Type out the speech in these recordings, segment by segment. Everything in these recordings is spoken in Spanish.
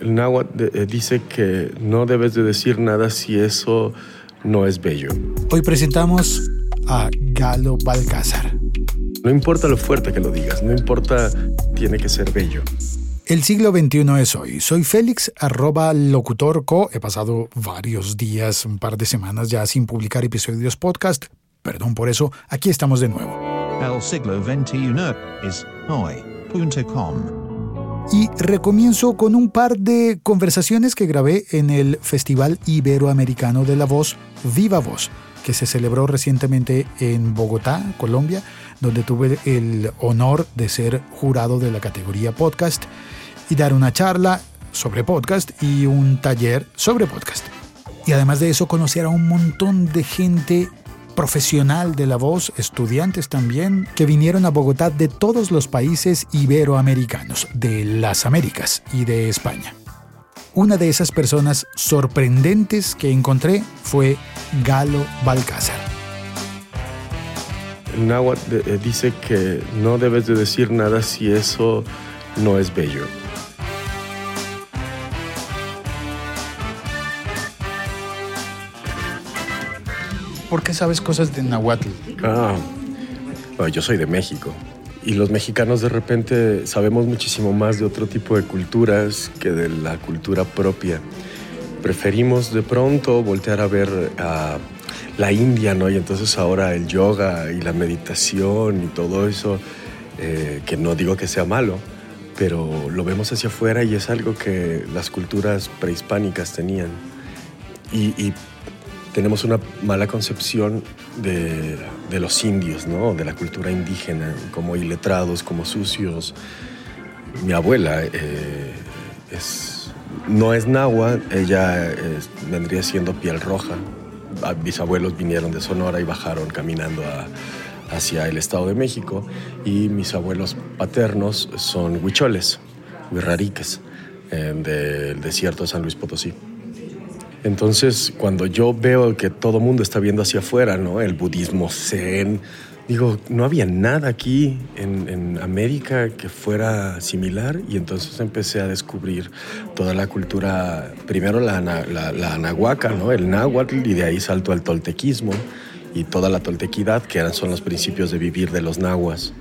El náhuatl eh, dice que no debes de decir nada si eso no es bello. Hoy presentamos a Galo Balcázar. No importa lo fuerte que lo digas, no importa, tiene que ser bello. El siglo XXI es hoy. Soy Félix, arroba locutorco. He pasado varios días, un par de semanas ya sin publicar episodios podcast. Perdón por eso, aquí estamos de nuevo. El siglo XXI es hoy.com y recomienzo con un par de conversaciones que grabé en el Festival Iberoamericano de la Voz, Viva Voz, que se celebró recientemente en Bogotá, Colombia, donde tuve el honor de ser jurado de la categoría podcast y dar una charla sobre podcast y un taller sobre podcast. Y además de eso, conocer a un montón de gente profesional de la voz, estudiantes también, que vinieron a Bogotá de todos los países iberoamericanos, de las Américas y de España. Una de esas personas sorprendentes que encontré fue Galo Balcázar. El náhuatl eh, dice que no debes de decir nada si eso no es bello. ¿Por qué sabes cosas de Nahuatl? Ah, yo soy de México. Y los mexicanos de repente sabemos muchísimo más de otro tipo de culturas que de la cultura propia. Preferimos de pronto voltear a ver a la India, ¿no? Y entonces ahora el yoga y la meditación y todo eso, eh, que no digo que sea malo, pero lo vemos hacia afuera y es algo que las culturas prehispánicas tenían. Y, y tenemos una mala concepción de, los indios, de la cultura indígena, como iletrados, como sucios. Mi abuela eh, no es nahua, ella vendría siendo piel roja. Ah, mis abuelos vinieron de Sonora y bajaron caminando hacia el Estado de México y mis abuelos paternos son huicholes, huirrariques, eh, del desierto de San Luis Potosí. Entonces, cuando yo veo que todo mundo está viendo hacia afuera, ¿no? El budismo zen, digo, no había nada aquí en, América que fuera similar y entonces empecé a descubrir toda la cultura, primero la, la, la anahuaca, ¿no? El náhuatl y de ahí salto al toltequismo y toda la toltequidad, que eran, son los principios de vivir de los nahuas.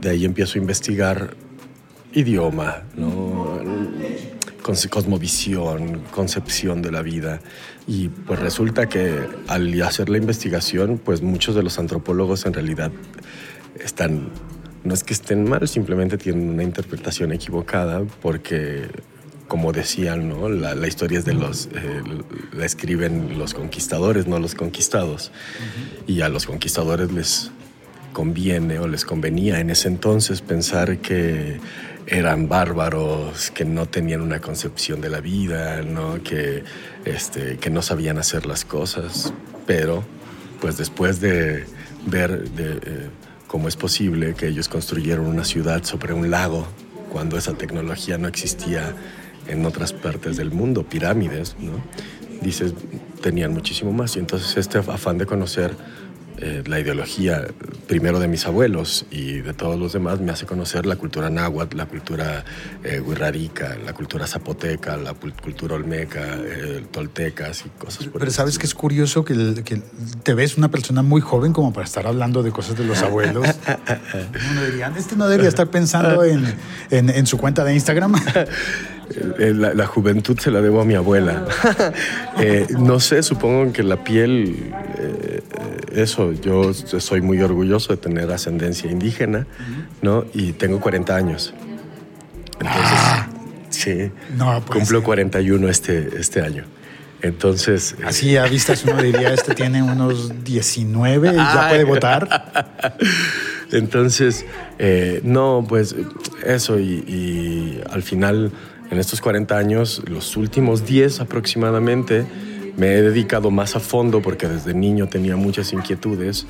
De ahí empiezo a investigar idioma, ¿no? Cosmovisión, concepción de la vida. Y pues resulta que al hacer la investigación, pues muchos de los antropólogos en realidad están, no es que estén mal, simplemente tienen una interpretación equivocada porque como decían, ¿no? la, historia es de los, eh, la escriben los conquistadores, no los conquistados. Y a los conquistadores les conviene o les convenía en ese entonces pensar que eran bárbaros, que no tenían una concepción de la vida, ¿no? Que, este, que no sabían hacer las cosas. Pero, pues después de ver eh, cómo es posible que ellos construyeron una ciudad sobre un lago, cuando esa tecnología no existía en otras partes del mundo, pirámides, ¿no? Dices, tenían muchísimo más. Y entonces este afán de conocer eh, la ideología primero de mis abuelos y de todos los demás me hace conocer la cultura náhuatl, la cultura eh, la cultura zapoteca, la cultura olmeca, eh, toltecas y cosas por Pero sabes que es curioso que, te ves una persona muy joven como para estar hablando de cosas de los abuelos. este no debería estar pensando en, en su cuenta de Instagram. Eh, la, juventud se la debo a mi abuela. Eh, no sé, supongo que la piel, eh, eso, yo soy muy orgulloso de tener ascendencia indígena, ¿no? Y tengo 40 años. Entonces, ah. sí, no, cumplo 41 este, este año. Entonces. Así a vistas uno diría, este tiene unos 19 y ya puede votar. Entonces, no, pues eso, y al final en estos 40 años, los últimos 10 aproximadamente, me he dedicado más a fondo, porque desde niño tenía muchas inquietudes,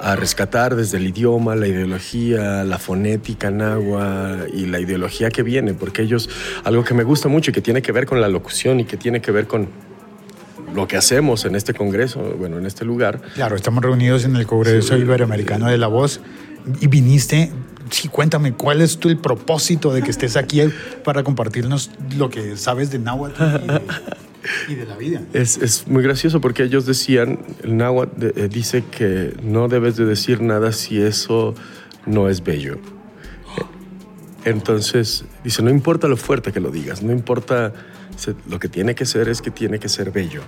a rescatar desde el idioma, la ideología, la fonética nahua y la ideología que viene, porque ellos, algo que me gusta mucho y que tiene que ver con la locución y que tiene que ver con lo que hacemos en este congreso, bueno, en este lugar. Claro, estamos reunidos en el Congreso Iberoamericano de la Voz y viniste sí, cuéntame, ¿cuál es tu, el propósito de que estés aquí para compartirnos lo que sabes de náhuatl y de, la vida? Es, es, muy gracioso porque ellos decían, el náhuatl eh, dice que no debes de decir nada si eso no es bello. Entonces, dice, no importa lo fuerte que lo digas, no importa, lo que tiene que ser es que tiene que ser bello.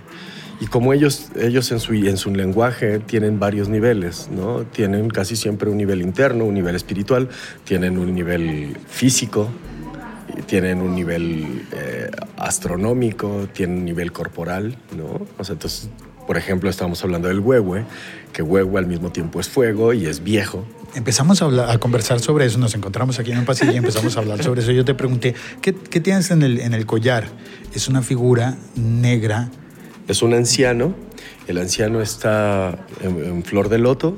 Y como ellos, ellos en, su, en su lenguaje tienen varios niveles, ¿no? Tienen casi siempre un nivel interno, un nivel espiritual, tienen un nivel físico, tienen un nivel eh, astronómico, tienen un nivel corporal, ¿no? O sea, entonces, por ejemplo, estamos hablando del huehue, que huehue al mismo tiempo es fuego y es viejo, empezamos a, a, conversar sobre eso, nos encontramos aquí en un pasillo y empezamos a hablar sobre eso. Yo te pregunté, ¿qué, qué tienes en el, en el, collar? Es una figura negra. Es un anciano. El anciano está en, flor de loto.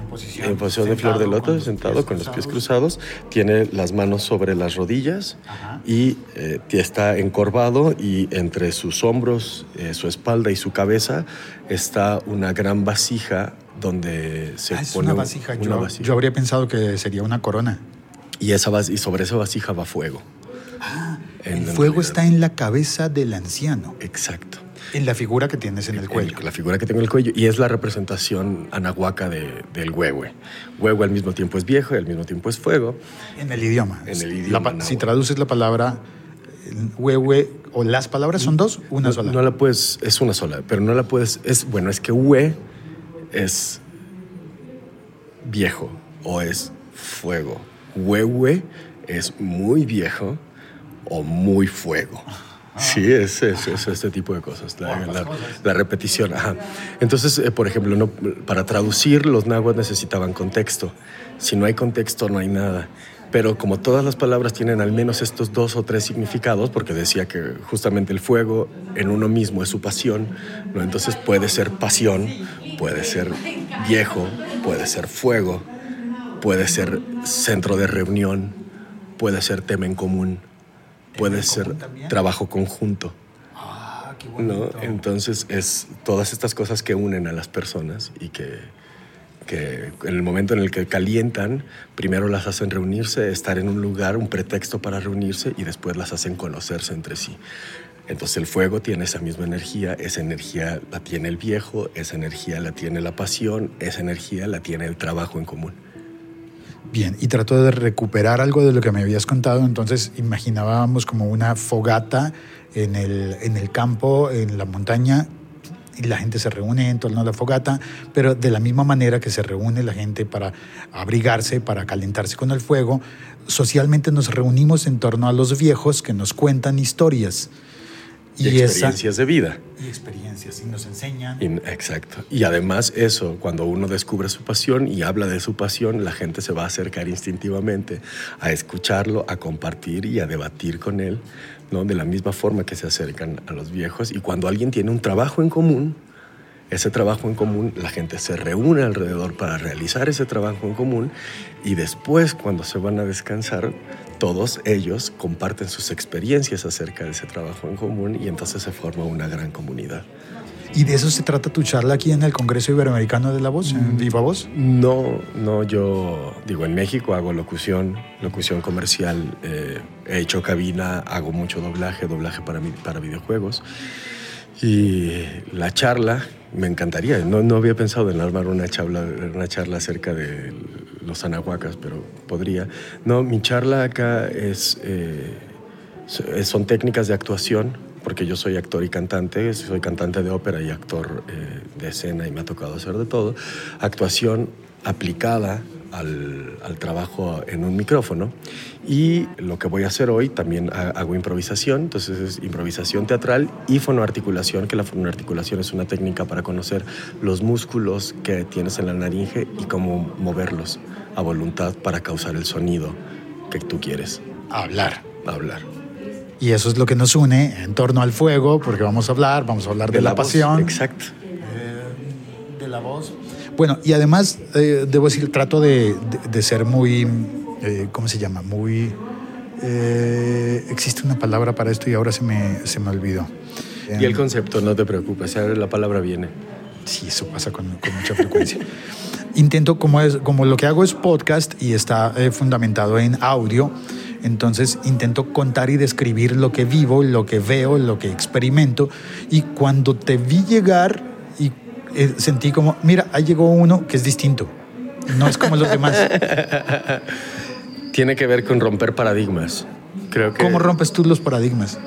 En posición, en posición de flor de loto, sentado con los pies cruzados. Tiene las manos sobre las rodillas y eh, está encorvado y entre sus hombros, eh, su espalda y su cabeza está una gran vasija donde se ah, es pone una vasija. Una yo, vasija. yo, habría pensado que sería una corona. Y, esa y sobre esa vasija va fuego. Ah, el fuego está en la cabeza del anciano. Exacto. En la figura que tienes en el, cuello. la figura que tengo en el cuello. Y es la representación anahuaca de, del huehue. Huehue al mismo tiempo es viejo y al mismo tiempo es fuego. En el idioma. En el idioma. si traduces la palabra huehue o las palabras son dos, una sola. No la puedes, es una sola, pero no la puedes, es, bueno, es que hue es viejo o es fuego. Huehue es muy viejo o muy fuego. Sí, es, es, este tipo de cosas, la, repetición. Entonces, eh, por ejemplo, no, para traducir los náhuatl necesitaban contexto. Si no hay contexto, no hay nada. Pero como todas las palabras tienen al menos estos dos o tres significados, porque decía que justamente el fuego en uno mismo es su pasión, ¿no? entonces puede ser pasión, puede ser viejo, puede ser fuego, puede ser centro de reunión, puede ser tema en común, puede ser trabajo conjunto. Ah, ¿no? Entonces es todas estas cosas que unen a las personas y que, que en el momento en el que calientan, primero las hacen reunirse, estar en un lugar, un pretexto para reunirse y después las hacen conocerse entre sí. Entonces el fuego tiene esa misma energía, esa energía la tiene el viejo, esa energía la tiene la pasión, esa energía la tiene el trabajo en común. Bien, y trato de recuperar algo de lo que me habías contado, entonces imaginábamos como una fogata en el, en el campo, en la montaña, y la gente se reúne en torno a la fogata, pero de la misma manera que se reúne la gente para abrigarse, para calentarse con el fuego, socialmente nos reunimos en torno a los viejos que nos cuentan historias. Y, experiencias de vida. Y experiencias, y nos enseñan. exacto. Y además eso, cuando uno descubre su pasión y habla de su pasión, la gente se va a acercar instintivamente a escucharlo, a compartir y a debatir con él, ¿no? De la misma forma que se acercan a los viejos. Y cuando alguien tiene un trabajo en común, ese trabajo en común, la gente se reúne alrededor para realizar ese trabajo en común y después cuando se van a descansar, todos ellos comparten sus experiencias acerca de ese trabajo en común y entonces se forma una gran comunidad. ¿Y de eso se trata tu charla aquí en el Congreso Iberoamericano de la Voz, en Viva Voz? No, no, yo digo, en México hago locución, locución comercial, eh, he hecho cabina, hago mucho doblaje, doblaje para, para videojuegos. Y la charla, me encantaría, no, no había pensado en armar una charla, una charla acerca de los anahuacas, pero podría. No, mi charla acá es, eh, son técnicas de actuación, porque yo soy actor y cantante, soy cantante de ópera y actor eh, de escena y me ha tocado hacer de todo. Actuación aplicada al, al, trabajo en un micrófono. Y lo que voy a hacer hoy, también hago improvisación, entonces es improvisación teatral y fonoarticulación, que la fonoarticulación es una técnica para conocer los músculos que tienes en la naringe y cómo moverlos a voluntad para causar el sonido que tú quieres. Hablar. Hablar. Y eso es lo que nos une en torno al fuego, porque vamos a hablar, vamos a hablar de, la, pasión. Exacto. Eh, de la voz bueno, y además, eh, debo decir, trato de, ser muy, eh, ¿cómo se llama? Muy... Eh, existe una palabra para esto y ahora se me, se me olvidó. Y el concepto, no te preocupes, la palabra viene. Sí, eso pasa con, con mucha frecuencia. Intento, como, es, como lo que hago es podcast y está eh, fundamentado en audio, entonces intento contar y describir lo que vivo, lo que veo, lo que experimento. Y cuando te vi llegar eh, sentí como, mira, ahí llegó uno que es distinto. No es como los demás. Tiene que ver con romper paradigmas. Creo que, ¿Cómo rompes tú los paradigmas?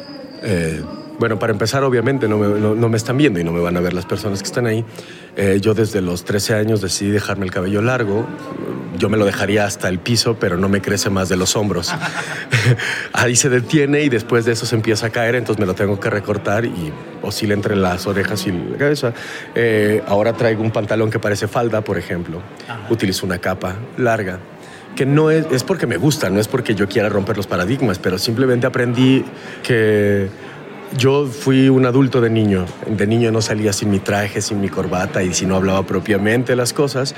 Eh, bueno, para empezar, obviamente no me, no- no me están viendo y no me van a ver las personas que están ahí. Eh, yo desde los 13 años decidí dejarme el cabello largo. Yo me lo dejaría hasta el piso, pero no me crece más de los hombros. ahí se detiene y después de eso se empieza a caer, entonces me lo tengo que recortar y oscila entre las orejas y la cabeza. Eh, ahora traigo un pantalón que parece falda, por ejemplo. Utilizo una capa larga que no es, es porque me gusta, no es porque yo quiera romper los paradigmas, pero simplemente aprendí que yo fui un adulto de niño. De niño no salía sin mi traje, sin mi corbata y si no hablaba propiamente las cosas.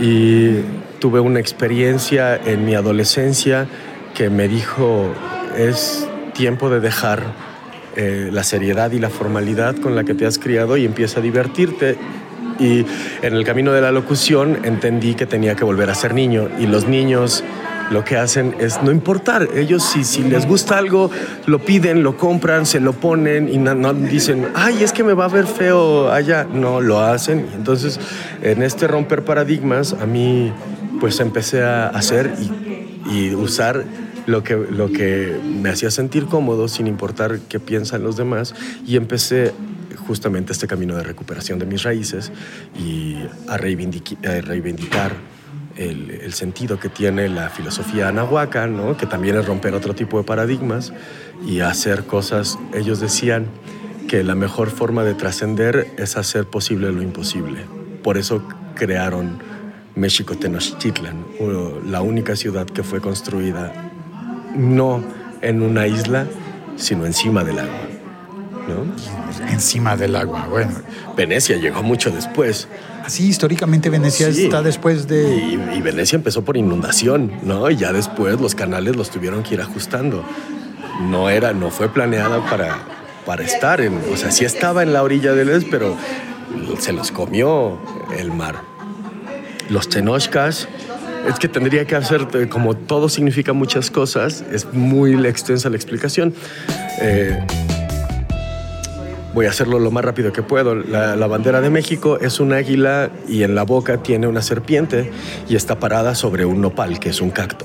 Y tuve una experiencia en mi adolescencia que me dijo, es tiempo de dejar eh, la seriedad y la formalidad con la que te has criado y empieza a divertirte. Y en el camino de la locución entendí que tenía que volver a ser niño. Y los niños lo que hacen es no importar. Ellos si, si les gusta algo, lo piden, lo compran, se lo ponen y no, no dicen, ay, es que me va a ver feo allá. No, lo hacen. Entonces, en este romper paradigmas, a mí pues empecé a hacer y, y usar lo que, lo que me hacía sentir cómodo sin importar qué piensan los demás y empecé justamente este camino de recuperación de mis raíces y a, a reivindicar el, el sentido que tiene la filosofía anahuaca, ¿no? que también es romper otro tipo de paradigmas y hacer cosas, ellos decían que la mejor forma de trascender es hacer posible lo imposible. Por eso crearon México Tenochtitlan, la única ciudad que fue construida no en una isla, sino encima del agua. ¿no? Encima del agua. Bueno, Venecia llegó mucho después. Así históricamente Venecia Sí. está después de... Y, y Venecia empezó por inundación, ¿no? Y ya después los canales los tuvieron que ir ajustando. No era, no fue planeada para, para estar en, o sea, sí estaba en la orilla del Es, pero se los comió el mar. Los tenochcas, es que tendría que hacer, eh, como todo significa muchas cosas, es muy extensa la explicación. Eh, Voy a hacerlo lo más rápido que puedo. La, bandera de México es un águila y en la boca tiene una serpiente y está parada sobre un nopal, que es un cacto.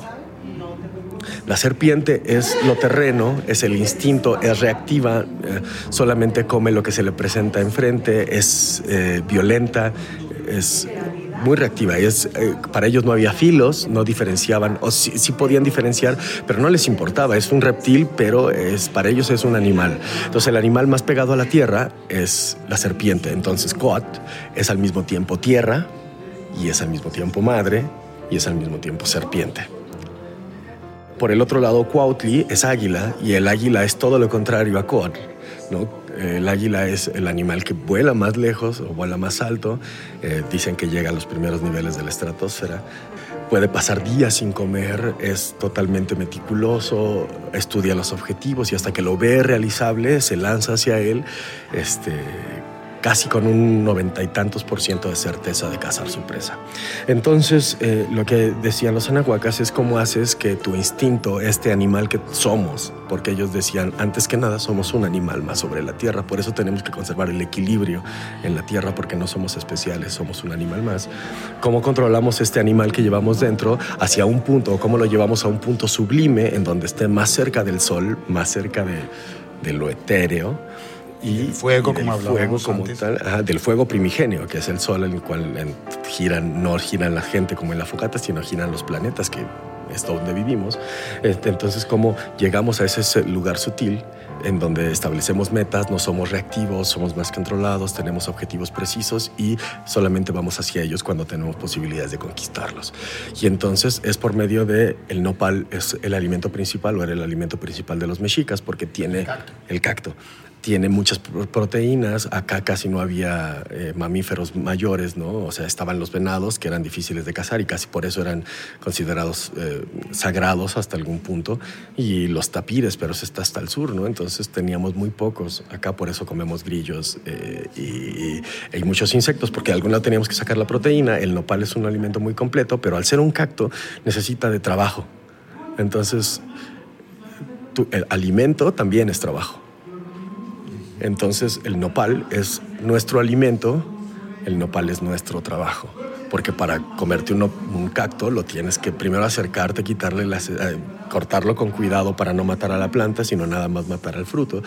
La serpiente es lo terreno, es el instinto, es reactiva, eh, solamente come lo que se le presenta enfrente, es eh, violenta, es muy reactiva. Es, eh, para ellos no había filos, no diferenciaban, o sí, sí podían diferenciar, pero no les importaba. Es un reptil, pero es, para ellos es un animal. Entonces el animal más pegado a la tierra es la serpiente. Entonces Coat es al mismo tiempo tierra y es al mismo tiempo madre y es al mismo tiempo serpiente. Por el otro lado, Cuautli es águila y el águila es todo lo contrario a Coatl. ¿no? El águila es el animal que vuela más lejos o vuela más alto. Eh, dicen que llega a los primeros niveles de la estratosfera. Puede pasar días sin comer, es totalmente meticuloso, estudia los objetivos y hasta que lo ve realizable se lanza hacia él, este, casi con un noventa y tantos por ciento de certeza de cazar su presa. Entonces, eh, lo que decían los anahuacas es cómo haces que tu instinto, este animal que somos, porque ellos decían, antes que nada somos un animal más sobre la tierra, por eso tenemos que conservar el equilibrio en la tierra, porque no somos especiales, somos un animal más. ¿Cómo controlamos este animal que llevamos dentro hacia un punto, o cómo lo llevamos a un punto sublime en donde esté más cerca del sol, más cerca de, de lo etéreo? Y fuego, y como fuego hablábamos como antes. tal, ajá, del fuego primigenio, que es el sol en el cual en- giran, no giran la gente como en la focata, sino giran los planetas, que es donde vivimos. Este, Entonces, cómo llegamos a ese se- lugar sutil en donde establecemos metas, no somos reactivos, somos más controlados, tenemos objetivos precisos y solamente vamos hacia ellos cuando tenemos posibilidades de conquistarlos. Y entonces es por medio de el nopal, es el alimento principal o era el alimento principal de los mexicas porque tiene el cacto tiene muchas proteínas. Acá casi no había eh, mamíferos mayores, ¿no? O sea, estaban los venados que eran difíciles de cazar y casi por eso eran considerados eh, sagrados hasta algún punto. Y los tapires, pero eso está hasta el sur, ¿no? Entonces teníamos muy pocos. Acá por eso comemos grillos eh, y, muchos insectos, porque de algún lado teníamos que sacar la proteína. El nopal es un alimento muy completo, pero al ser un cacto necesita de trabajo. Entonces, el alimento también es trabajo. Entonces el nopal es nuestro alimento, el nopal es nuestro trabajo. Porque para comerte un, cacto lo tienes que primero acercarte, quitarle las, eh, cortarlo con cuidado para no matar a la planta, sino nada más matar al fruto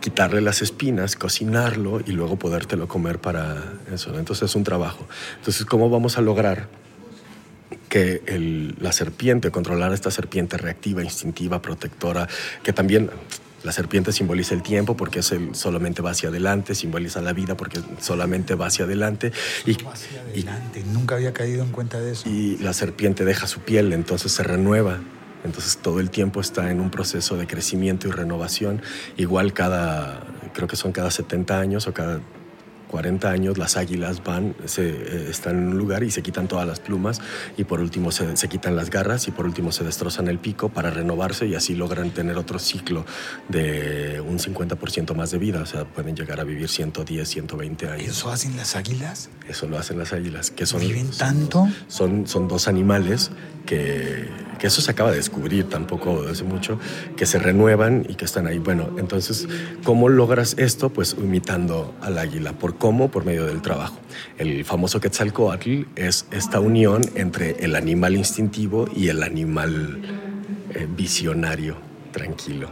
quitarle las espinas, cocinarlo y luego podértelo comer para eso. Entonces es un trabajo. Entonces, ¿cómo vamos a lograr que la serpiente, controlar a esta serpiente reactiva, instintiva, protectora, que también la serpiente simboliza el tiempo porque es el, solamente va hacia adelante, simboliza la vida porque solamente va hacia adelante. Y, hacia adelante, nunca había caído en cuenta de eso. Y la serpiente deja su piel, entonces se renueva. Entonces todo el tiempo está en un proceso de crecimiento y renovación. Igual cada, creo que son cada 70 años o cada 40 años las águilas van, se, eh, están en un lugar y se quitan todas las plumas y por último se, se, quitan las garras y por último se destrozan el pico para renovarse y así logran tener otro ciclo de un 50% más de vida, o sea, pueden llegar a vivir 110, 120 años. ¿Eso hacen las águilas? Eso lo hacen las águilas, que son... ¿Viven tanto? Son, son dos animales que, que eso se acaba de descubrir tampoco hace mucho, que se renuevan y que están ahí. Bueno, entonces, ¿cómo logras esto? Pues imitando al águila. ¿Por cómo? Por medio del trabajo. El famoso Quetzalcoatl es esta unión entre el animal instintivo y el animal eh, visionario, tranquilo,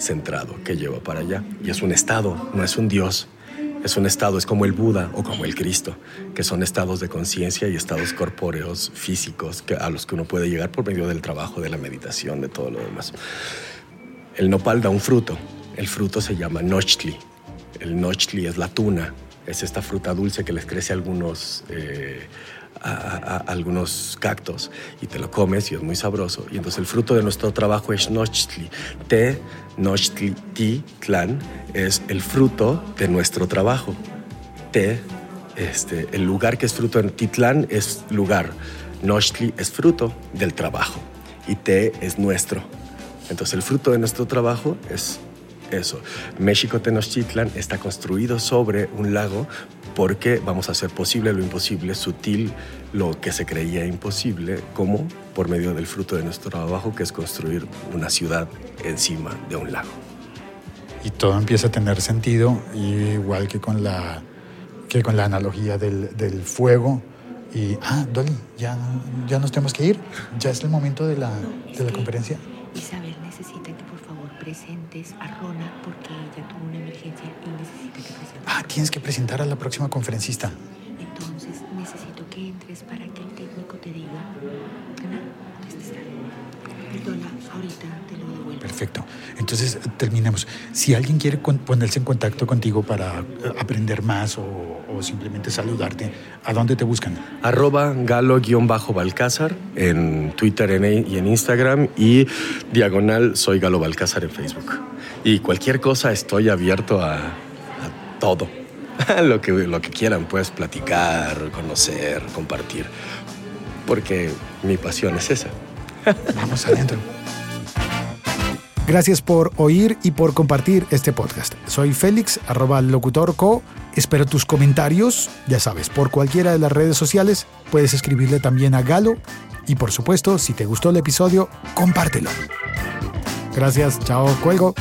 centrado, que lleva para allá. Y es un estado, no es un dios es un estado, es como el Buda o como el Cristo, que son estados de conciencia y estados corpóreos, físicos, a los que uno puede llegar por medio del trabajo, de la meditación, de todo lo demás. El nopal da un fruto, el fruto se llama nochtli. El nochtli es la tuna, es esta fruta dulce que les crece a algunos... Eh, a, algunos cactos y te lo comes y es muy sabroso. Y entonces el fruto de nuestro trabajo es Nochtli. Te, Nochtli, Ti, Tlan, es el fruto de nuestro trabajo. Te, este, el lugar que es fruto en Titlán es lugar. Nochtli es fruto del trabajo y Te es nuestro. Entonces el fruto de nuestro trabajo es eso. México Tenochtitlan está construido sobre un lago porque vamos a hacer posible lo imposible, sutil lo que se creía imposible, como por medio del fruto de nuestro trabajo, que es construir una ciudad encima de un lago. Y todo empieza a tener sentido, igual que con la, que con la analogía del, del fuego. Y, ah, Dolly, ya, ya nos tenemos que ir. Ya es el momento de la, de la conferencia. Isabel necesita favor presentes a Rona porque ella tuvo una emergencia y necesita que presentes. Ah, tienes que presentar a la próxima conferencista. Entonces necesito que entres para que el técnico te diga. Ana, ¿dónde está? Perdona, ahorita te lo devuelvo. Perfecto. Entonces terminamos. Si alguien quiere ponerse en contacto contigo para eh, aprender más o, simplemente saludarte, ¿a dónde te buscan? Arroba galo-balcázar en Twitter y en Instagram y diagonal soy Galo Balcázar en Facebook. Y cualquier cosa estoy abierto a todo. lo, que, lo que quieran, puedes platicar, conocer, compartir. Porque mi pasión es esa. Vamos adentro. Gracias por oír y por compartir este podcast. Soy Félix, arroba locutorco. Espero tus comentarios, ya sabes, por cualquiera de las redes sociales. Puedes escribirle también a Galo. Y por supuesto, si te gustó el episodio, compártelo. Gracias, chao, cuelgo.